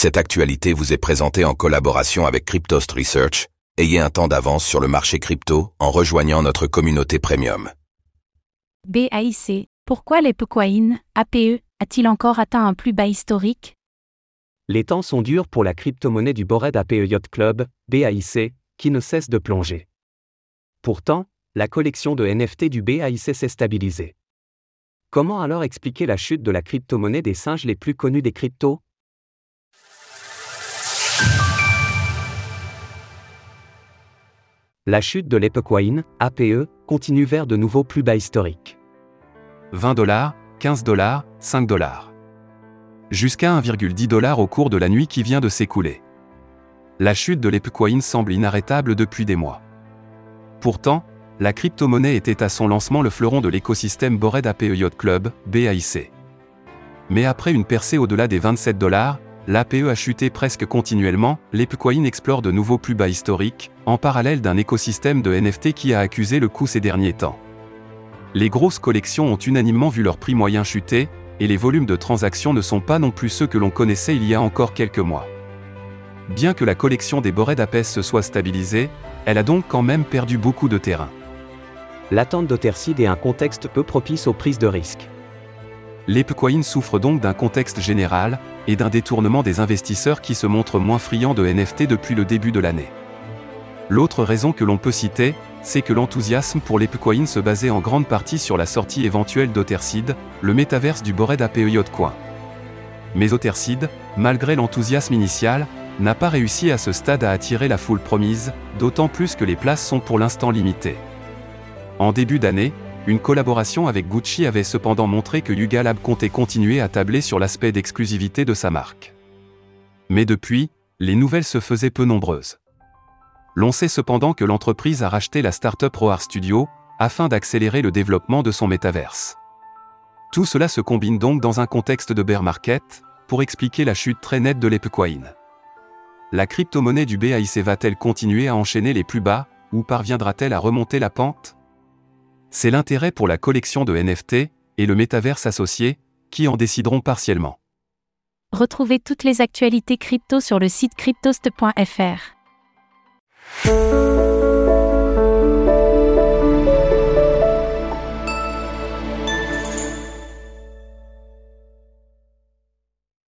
Cette actualité vous est présentée en collaboration avec Cryptost Research. Ayez un temps d'avance sur le marché crypto en rejoignant notre communauté premium. BAIC, pourquoi l'Epecoin, APE, a-t-il encore atteint un plus bas historique? Les temps sont durs pour la crypto-monnaie du Bored APE Yacht Club, BAIC, qui ne cesse de plonger. Pourtant, la collection de NFT du BAIC s'est stabilisée. Comment alors expliquer la chute de la crypto-monnaie des singes les plus connus des cryptos? La chute de l'Epecoin, APE, continue vers de nouveaux plus bas historiques. 20 dollars, 15 dollars, 5 dollars. Jusqu'à 1,10 dollars au cours de la nuit qui vient de s'écouler. La chute de l'Epecoin semble inarrêtable depuis des mois. Pourtant, la crypto-monnaie était à son lancement le fleuron de l'écosystème Bored APE Yacht Club, BAIC. Mais après une percée au-delà des 27 dollars, l'APE a chuté presque continuellement, l'Epecoin explore de nouveaux plus bas historiques, en parallèle d'un écosystème de NFT qui a accusé le coup ces derniers temps. Les grosses collections ont unanimement vu leur prix moyen chuter, et les volumes de transactions ne sont pas non plus ceux que l'on connaissait il y a encore quelques mois. Bien que la collection des Bored Apes se soit stabilisée, elle a donc quand même perdu beaucoup de terrain. L'attente d'Otherseed est un contexte peu propice aux prises de risques. L'Epecoin souffre donc d'un contexte général, et d'un détournement des investisseurs qui se montrent moins friands de NFT depuis le début de l'année. L'autre raison que l'on peut citer, c'est que l'enthousiasme pour l'Epecoin se basait en grande partie sur la sortie éventuelle d'Otherseed, le métaverse du Bored APE Coin. Mais Otherseed, malgré l'enthousiasme initial, n'a pas réussi à ce stade à attirer la foule promise, d'autant plus que les places sont pour l'instant limitées. En début d'année, une collaboration avec Gucci avait cependant montré que Yuga Lab comptait continuer à tabler sur l'aspect d'exclusivité de sa marque. Mais depuis, les nouvelles se faisaient peu nombreuses. L'on sait cependant que l'entreprise a racheté la startup Roar Studio, afin d'accélérer le développement de son métaverse. Tout cela se combine donc dans un contexte de bear market, pour expliquer la chute très nette de l'Epecoin. La crypto-monnaie du BAIC va-t-elle continuer à enchaîner les plus bas, ou parviendra-t-elle à remonter la pente? C'est l'intérêt pour la collection de NFT et le métaverse associé qui en décideront partiellement. Retrouvez toutes les actualités crypto sur le site cryptost.fr.